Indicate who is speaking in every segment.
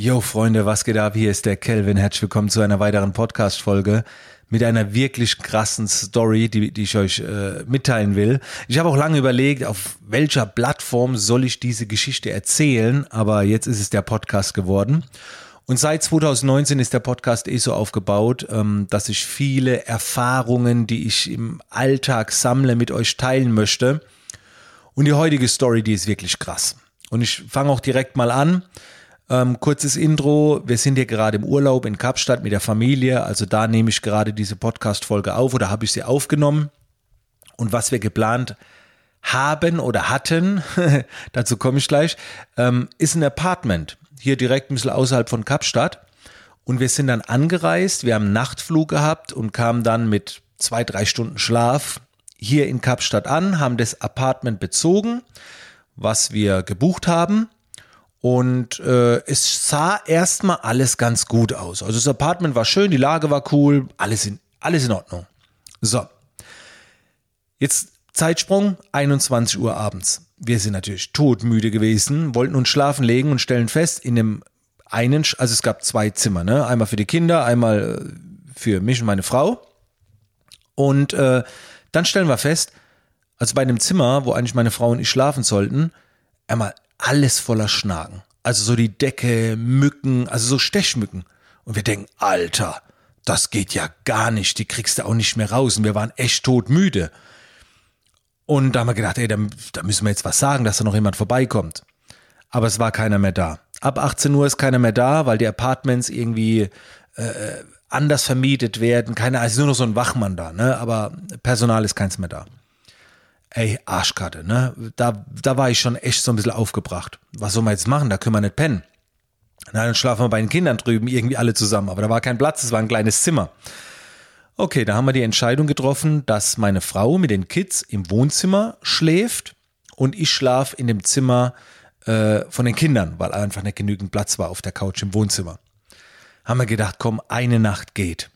Speaker 1: Yo, Freunde, was geht ab? Hier ist der Kelvin. Herzlich willkommen zu einer weiteren Podcast-Folge mit einer wirklich krassen Story, die, die ich euch äh, mitteilen will. Ich habe auch lange überlegt, auf welcher Plattform soll ich diese Geschichte erzählen, aber jetzt ist es der Podcast geworden. Und seit 2019 ist der Podcast eh so aufgebaut, ähm, dass ich viele Erfahrungen, die ich im Alltag sammle, mit euch teilen möchte. Und die heutige Story, die ist wirklich krass. Und ich fange auch direkt mal an. Ähm, kurzes Intro. Wir sind hier gerade im Urlaub in Kapstadt mit der Familie. Also da nehme ich gerade diese Podcast-Folge auf oder habe ich sie aufgenommen. Und was wir geplant haben oder hatten, dazu komme ich gleich, ähm, ist ein Apartment. Hier direkt ein bisschen außerhalb von Kapstadt. Und wir sind dann angereist. Wir haben einen Nachtflug gehabt und kamen dann mit zwei, drei Stunden Schlaf hier in Kapstadt an, haben das Apartment bezogen, was wir gebucht haben und äh, es sah erstmal alles ganz gut aus. Also das Apartment war schön, die Lage war cool, alles in, alles in Ordnung. So. Jetzt Zeitsprung, 21 Uhr abends. Wir sind natürlich todmüde gewesen, wollten uns schlafen legen und stellen fest, in dem einen, also es gab zwei Zimmer, ne? Einmal für die Kinder, einmal äh, für mich und meine Frau. Und äh, dann stellen wir fest, also bei einem Zimmer, wo eigentlich meine Frau und ich schlafen sollten, einmal alles voller Schnaken. Also so die Decke, Mücken, also so Stechmücken. Und wir denken, Alter, das geht ja gar nicht, die kriegst du auch nicht mehr raus. Und wir waren echt todmüde. Und da haben wir gedacht, ey, da, da müssen wir jetzt was sagen, dass da noch jemand vorbeikommt. Aber es war keiner mehr da. Ab 18 Uhr ist keiner mehr da, weil die Apartments irgendwie äh, anders vermietet werden. Keine, also nur noch so ein Wachmann da, ne? Aber Personal ist keins mehr da ey, Arschkarte, ne? Da, da war ich schon echt so ein bisschen aufgebracht. Was soll man jetzt machen? Da können wir nicht pennen. Na, dann schlafen wir bei den Kindern drüben irgendwie alle zusammen. Aber da war kein Platz, es war ein kleines Zimmer. Okay, da haben wir die Entscheidung getroffen, dass meine Frau mit den Kids im Wohnzimmer schläft und ich schlaf in dem Zimmer äh, von den Kindern, weil einfach nicht genügend Platz war auf der Couch im Wohnzimmer. Haben wir gedacht, komm, eine Nacht geht.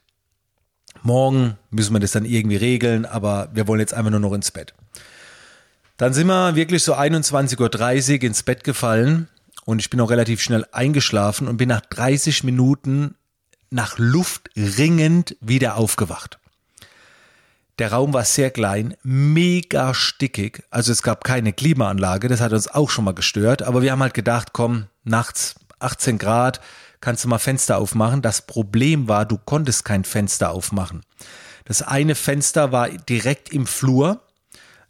Speaker 1: Morgen müssen wir das dann irgendwie regeln, aber wir wollen jetzt einfach nur noch ins Bett. Dann sind wir wirklich so 21.30 Uhr ins Bett gefallen und ich bin auch relativ schnell eingeschlafen und bin nach 30 Minuten nach Luft ringend wieder aufgewacht. Der Raum war sehr klein, mega stickig, also es gab keine Klimaanlage, das hat uns auch schon mal gestört, aber wir haben halt gedacht, komm, nachts 18 Grad, kannst du mal Fenster aufmachen. Das Problem war, du konntest kein Fenster aufmachen. Das eine Fenster war direkt im Flur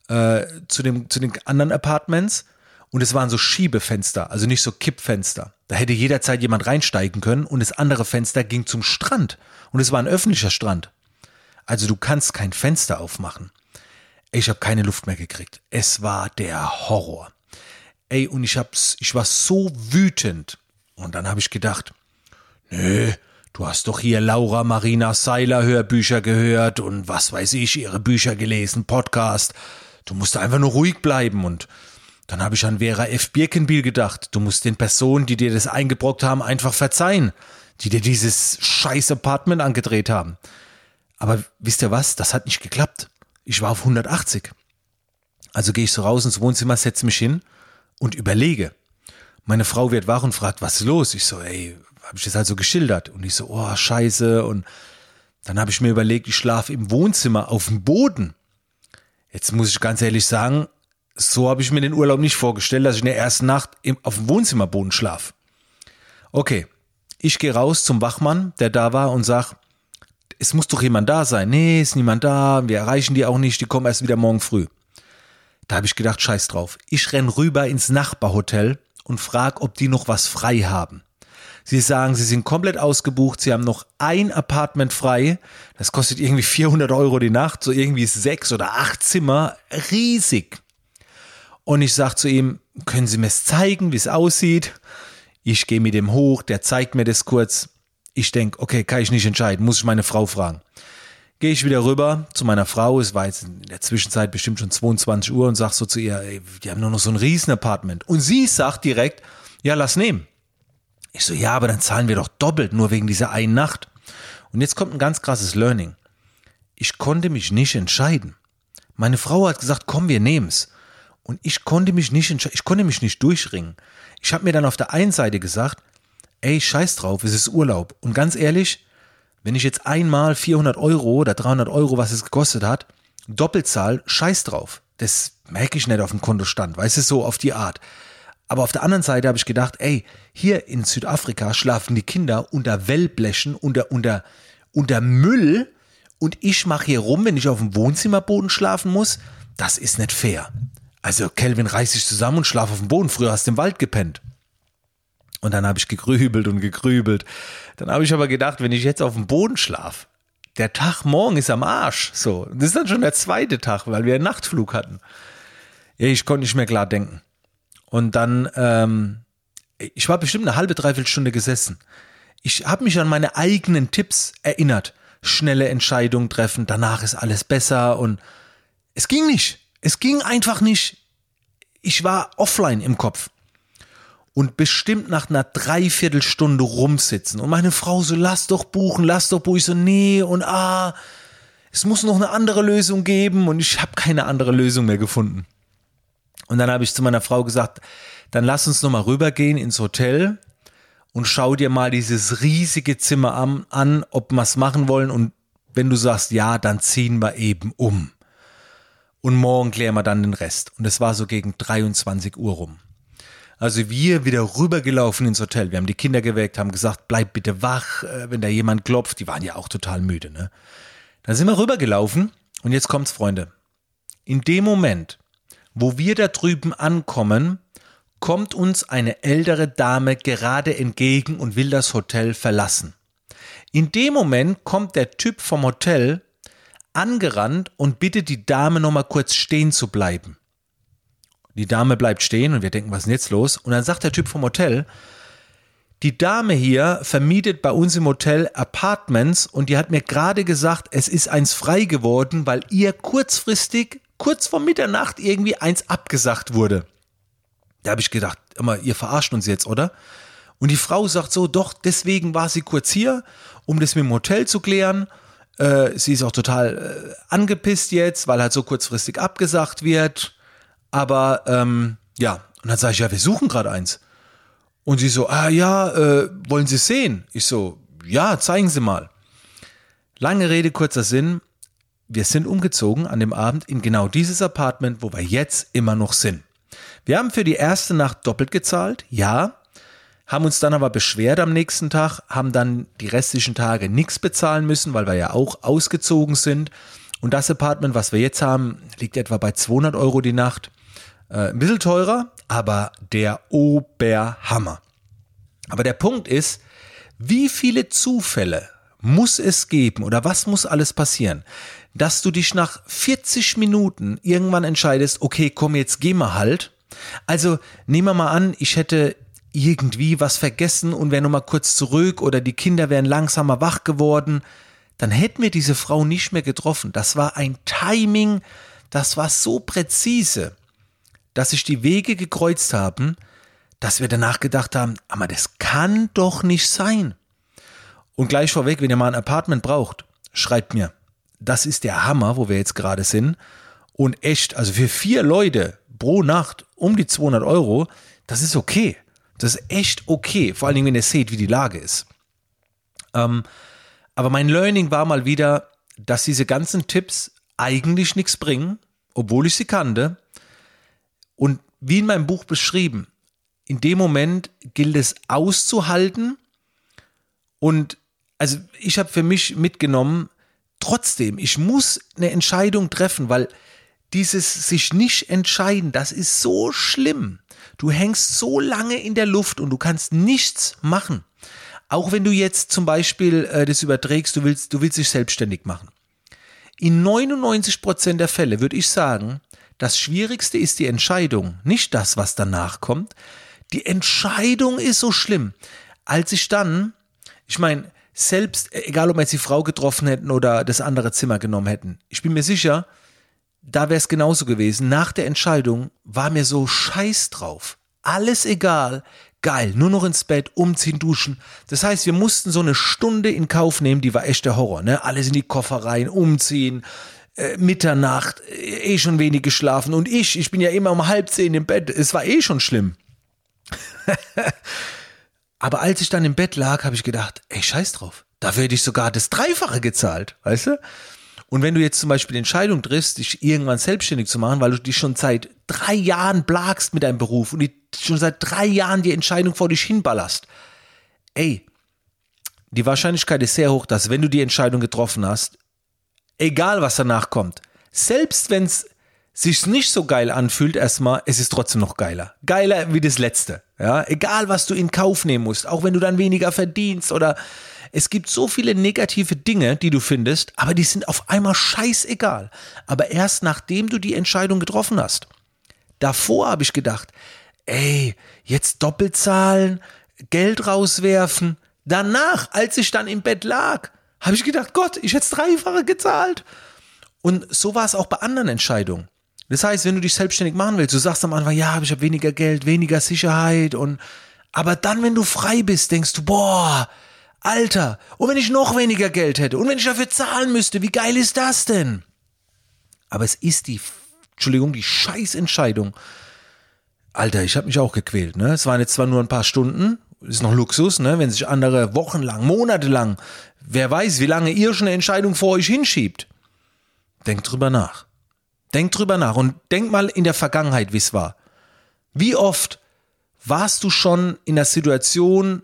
Speaker 1: äh, zu, dem, zu den anderen Apartments und es waren so Schiebefenster, also nicht so Kippfenster. Da hätte jederzeit jemand reinsteigen können und das andere Fenster ging zum Strand und es war ein öffentlicher Strand. Also du kannst kein Fenster aufmachen. Ich habe keine Luft mehr gekriegt. Es war der Horror. Ey, und ich hab's, ich war so wütend. Und dann habe ich gedacht, Nö, du hast doch hier Laura Marina Seiler Hörbücher gehört und was weiß ich, ihre Bücher gelesen, Podcast. Du musst einfach nur ruhig bleiben und dann habe ich an Vera F. Birkenbiel gedacht. Du musst den Personen, die dir das eingebrockt haben, einfach verzeihen, die dir dieses scheiß Apartment angedreht haben. Aber wisst ihr was? Das hat nicht geklappt. Ich war auf 180. Also gehe ich so raus ins Wohnzimmer, setze mich hin und überlege. Meine Frau wird wach und fragt, was ist los? Ich so, ey, habe ich das halt so geschildert. Und ich so, oh, scheiße. Und dann habe ich mir überlegt, ich schlafe im Wohnzimmer auf dem Boden. Jetzt muss ich ganz ehrlich sagen, so habe ich mir den Urlaub nicht vorgestellt, dass ich in der ersten Nacht im, auf dem Wohnzimmerboden schlafe. Okay, ich gehe raus zum Wachmann, der da war und sag, es muss doch jemand da sein. Nee, ist niemand da, wir erreichen die auch nicht, die kommen erst wieder morgen früh. Da habe ich gedacht, scheiß drauf. Ich renn rüber ins Nachbarhotel und frag, ob die noch was frei haben. Sie sagen, Sie sind komplett ausgebucht, Sie haben noch ein Apartment frei. Das kostet irgendwie 400 Euro die Nacht, so irgendwie sechs oder acht Zimmer, riesig. Und ich sage zu ihm, können Sie mir es zeigen, wie es aussieht? Ich gehe mit dem hoch, der zeigt mir das kurz. Ich denke, okay, kann ich nicht entscheiden, muss ich meine Frau fragen. Gehe ich wieder rüber zu meiner Frau, es war jetzt in der Zwischenzeit bestimmt schon 22 Uhr und sag so zu ihr, ey, die haben nur noch so ein Riesenapartment. Und sie sagt direkt, ja, lass nehmen. Ich so, ja, aber dann zahlen wir doch doppelt, nur wegen dieser einen Nacht. Und jetzt kommt ein ganz krasses Learning. Ich konnte mich nicht entscheiden. Meine Frau hat gesagt, komm, wir nehmen's. Und ich konnte mich nicht entscheiden, ich konnte mich nicht durchringen. Ich habe mir dann auf der einen Seite gesagt, ey, scheiß drauf, es ist Urlaub. Und ganz ehrlich, wenn ich jetzt einmal 400 Euro oder 300 Euro, was es gekostet hat, doppelt zahl, scheiß drauf. Das merke ich nicht auf dem Kontostand, weißt du, so auf die Art. Aber auf der anderen Seite habe ich gedacht, ey, hier in Südafrika schlafen die Kinder unter Wellblechen, unter, unter, unter Müll und ich mache hier rum, wenn ich auf dem Wohnzimmerboden schlafen muss. Das ist nicht fair. Also Kelvin reißt sich zusammen und schlaf auf dem Boden. Früher hast du im Wald gepennt. Und dann habe ich gegrübelt und gegrübelt. Dann habe ich aber gedacht, wenn ich jetzt auf dem Boden schlaf, der Tag morgen ist am Arsch. So, das ist dann schon der zweite Tag, weil wir einen Nachtflug hatten. Ich konnte nicht mehr klar denken. Und dann, ähm, ich war bestimmt eine halbe, dreiviertel Stunde gesessen. Ich habe mich an meine eigenen Tipps erinnert. Schnelle Entscheidungen treffen, danach ist alles besser und es ging nicht. Es ging einfach nicht. Ich war offline im Kopf und bestimmt nach einer Dreiviertelstunde rumsitzen. Und meine Frau so, lass doch buchen, lass doch buchen. Ich so, nee und ah, es muss noch eine andere Lösung geben und ich habe keine andere Lösung mehr gefunden. Und dann habe ich zu meiner Frau gesagt, dann lass uns nochmal rübergehen ins Hotel und schau dir mal dieses riesige Zimmer an, an ob wir es machen wollen. Und wenn du sagst ja, dann ziehen wir eben um. Und morgen klären wir dann den Rest. Und es war so gegen 23 Uhr rum. Also wir wieder rübergelaufen ins Hotel. Wir haben die Kinder geweckt, haben gesagt, bleib bitte wach, äh, wenn da jemand klopft. Die waren ja auch total müde, ne? Dann sind wir rübergelaufen und jetzt kommt's, Freunde. In dem Moment, wo wir da drüben ankommen, kommt uns eine ältere Dame gerade entgegen und will das Hotel verlassen. In dem Moment kommt der Typ vom Hotel angerannt und bittet die Dame nochmal kurz stehen zu bleiben. Die Dame bleibt stehen und wir denken, was ist denn jetzt los? Und dann sagt der Typ vom Hotel, die Dame hier vermietet bei uns im Hotel Apartments und die hat mir gerade gesagt, es ist eins frei geworden, weil ihr kurzfristig, kurz vor Mitternacht irgendwie eins abgesagt wurde. Da habe ich gedacht, immer, ihr verarscht uns jetzt, oder? Und die Frau sagt so, doch, deswegen war sie kurz hier, um das mit dem Hotel zu klären. Äh, sie ist auch total äh, angepisst jetzt, weil halt so kurzfristig abgesagt wird. Aber ähm, ja, und dann sage ich, ja, wir suchen gerade eins. Und sie so, ah ja, äh, wollen Sie sehen? Ich so, ja, zeigen Sie mal. Lange Rede, kurzer Sinn. Wir sind umgezogen an dem Abend in genau dieses Apartment, wo wir jetzt immer noch sind. Wir haben für die erste Nacht doppelt gezahlt, ja, haben uns dann aber beschwert am nächsten Tag, haben dann die restlichen Tage nichts bezahlen müssen, weil wir ja auch ausgezogen sind. Und das Apartment, was wir jetzt haben, liegt etwa bei 200 Euro die Nacht. Äh, ein bisschen teurer, aber der Oberhammer. Aber der Punkt ist, wie viele Zufälle muss es geben oder was muss alles passieren, dass du dich nach 40 Minuten irgendwann entscheidest, okay, komm, jetzt geh mal halt. Also nehmen wir mal an, ich hätte irgendwie was vergessen und wäre noch mal kurz zurück oder die Kinder wären langsamer wach geworden, dann hätten wir diese Frau nicht mehr getroffen. Das war ein Timing, das war so präzise dass sich die Wege gekreuzt haben, dass wir danach gedacht haben, aber das kann doch nicht sein. Und gleich vorweg, wenn ihr mal ein Apartment braucht, schreibt mir. Das ist der Hammer, wo wir jetzt gerade sind. Und echt, also für vier Leute pro Nacht um die 200 Euro, das ist okay. Das ist echt okay. Vor allen Dingen, wenn ihr seht, wie die Lage ist. Ähm, aber mein Learning war mal wieder, dass diese ganzen Tipps eigentlich nichts bringen, obwohl ich sie kannte. Und wie in meinem Buch beschrieben, in dem Moment gilt es auszuhalten. Und also ich habe für mich mitgenommen, trotzdem, ich muss eine Entscheidung treffen, weil dieses sich nicht entscheiden, das ist so schlimm. Du hängst so lange in der Luft und du kannst nichts machen. Auch wenn du jetzt zum Beispiel äh, das überträgst, du willst, du willst dich selbstständig machen. In 99 Prozent der Fälle würde ich sagen, das Schwierigste ist die Entscheidung, nicht das, was danach kommt. Die Entscheidung ist so schlimm. Als ich dann, ich meine, selbst, egal ob wir jetzt die Frau getroffen hätten oder das andere Zimmer genommen hätten, ich bin mir sicher, da wäre es genauso gewesen. Nach der Entscheidung war mir so scheiß drauf. Alles egal. Geil, nur noch ins Bett, umziehen, duschen. Das heißt, wir mussten so eine Stunde in Kauf nehmen, die war echt der Horror, ne? Alles in die Koffer rein, umziehen, äh, Mitternacht, äh, eh schon wenig geschlafen. Und ich, ich bin ja immer um halb zehn im Bett. Es war eh schon schlimm. Aber als ich dann im Bett lag, habe ich gedacht, ey, scheiß drauf. Da werde ich sogar das Dreifache gezahlt, weißt du? Und wenn du jetzt zum Beispiel die Entscheidung triffst, dich irgendwann selbstständig zu machen, weil du dich schon seit drei Jahren plagst mit deinem Beruf und schon seit drei Jahren die Entscheidung vor dich hinballerst, ey, die Wahrscheinlichkeit ist sehr hoch, dass wenn du die Entscheidung getroffen hast, egal was danach kommt, selbst wenn es sich nicht so geil anfühlt, erstmal, es ist trotzdem noch geiler. Geiler wie das letzte. Ja, egal was du in Kauf nehmen musst, auch wenn du dann weniger verdienst oder es gibt so viele negative Dinge, die du findest, aber die sind auf einmal scheißegal. Aber erst nachdem du die Entscheidung getroffen hast. Davor habe ich gedacht, ey, jetzt doppelt zahlen, Geld rauswerfen. Danach, als ich dann im Bett lag, habe ich gedacht, Gott, ich hätte dreifache gezahlt. Und so war es auch bei anderen Entscheidungen. Das heißt, wenn du dich selbstständig machen willst, du sagst am Anfang, ja, ich habe weniger Geld, weniger Sicherheit und aber dann, wenn du frei bist, denkst du, boah, Alter, und wenn ich noch weniger Geld hätte und wenn ich dafür zahlen müsste, wie geil ist das denn? Aber es ist die, Entschuldigung, die Scheißentscheidung. Alter, ich habe mich auch gequält, ne? Es waren jetzt zwar nur ein paar Stunden, ist noch Luxus, ne? Wenn sich andere wochenlang, monatelang, wer weiß, wie lange ihr schon eine Entscheidung vor euch hinschiebt. Denkt drüber nach. Denkt drüber nach und denk mal in der Vergangenheit, wie es war. Wie oft warst du schon in der Situation,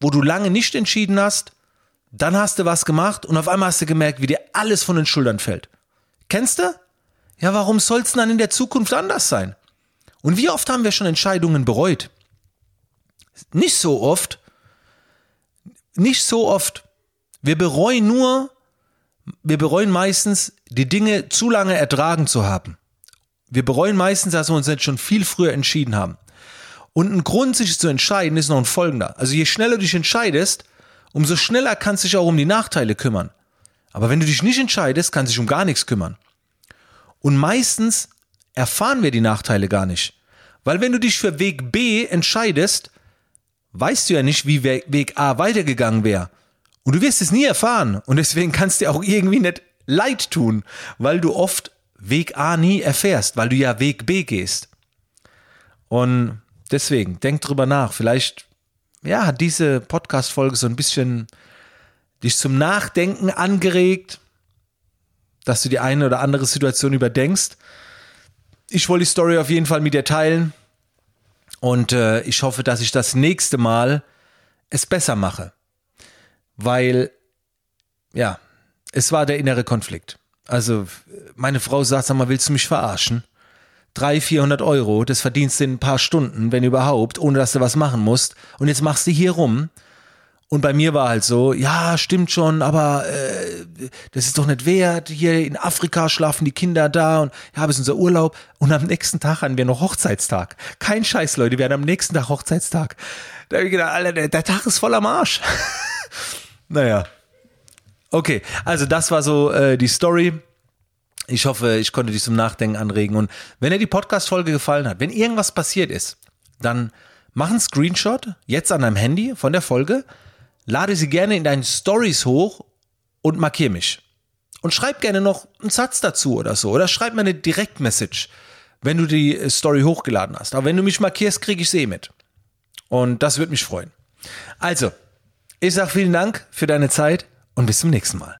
Speaker 1: wo du lange nicht entschieden hast, dann hast du was gemacht und auf einmal hast du gemerkt, wie dir alles von den Schultern fällt. Kennst du? Ja, warum soll es dann in der Zukunft anders sein? Und wie oft haben wir schon Entscheidungen bereut? Nicht so oft. Nicht so oft. Wir bereuen nur, wir bereuen meistens, die Dinge zu lange ertragen zu haben. Wir bereuen meistens, dass wir uns jetzt schon viel früher entschieden haben. Und ein Grund, sich zu entscheiden, ist noch ein folgender. Also je schneller du dich entscheidest, umso schneller kannst du dich auch um die Nachteile kümmern. Aber wenn du dich nicht entscheidest, kannst du dich um gar nichts kümmern. Und meistens erfahren wir die Nachteile gar nicht. Weil wenn du dich für Weg B entscheidest, weißt du ja nicht, wie Weg A weitergegangen wäre. Und du wirst es nie erfahren. Und deswegen kannst du dir auch irgendwie nicht leid tun, weil du oft Weg A nie erfährst, weil du ja Weg B gehst. Und deswegen, denk drüber nach. Vielleicht, ja, hat diese Podcast-Folge so ein bisschen dich zum Nachdenken angeregt, dass du die eine oder andere Situation überdenkst. Ich wollte die Story auf jeden Fall mit dir teilen. Und äh, ich hoffe, dass ich das nächste Mal es besser mache weil, ja, es war der innere Konflikt. Also, meine Frau sagt, sag mal, willst du mich verarschen? 300, 400 Euro, das verdienst du in ein paar Stunden, wenn überhaupt, ohne dass du was machen musst. Und jetzt machst du hier rum. Und bei mir war halt so, ja, stimmt schon, aber äh, das ist doch nicht wert. Hier in Afrika schlafen die Kinder da und ja, es ist unser Urlaub. Und am nächsten Tag haben wir noch Hochzeitstag. Kein Scheiß, Leute, wir haben am nächsten Tag Hochzeitstag. Da habe ich gedacht, Alter, der, der Tag ist voll am Arsch. Naja. Okay, also das war so äh, die Story. Ich hoffe, ich konnte dich zum Nachdenken anregen. Und wenn dir die Podcast-Folge gefallen hat, wenn irgendwas passiert ist, dann mach einen Screenshot jetzt an deinem Handy von der Folge, lade sie gerne in deinen Stories hoch und markier mich. Und schreib gerne noch einen Satz dazu oder so. Oder schreib mir eine Direktmessage, wenn du die äh, Story hochgeladen hast. Aber wenn du mich markierst, kriege ich sie eh mit. Und das würde mich freuen. Also, ich sage vielen Dank für deine Zeit und bis zum nächsten Mal.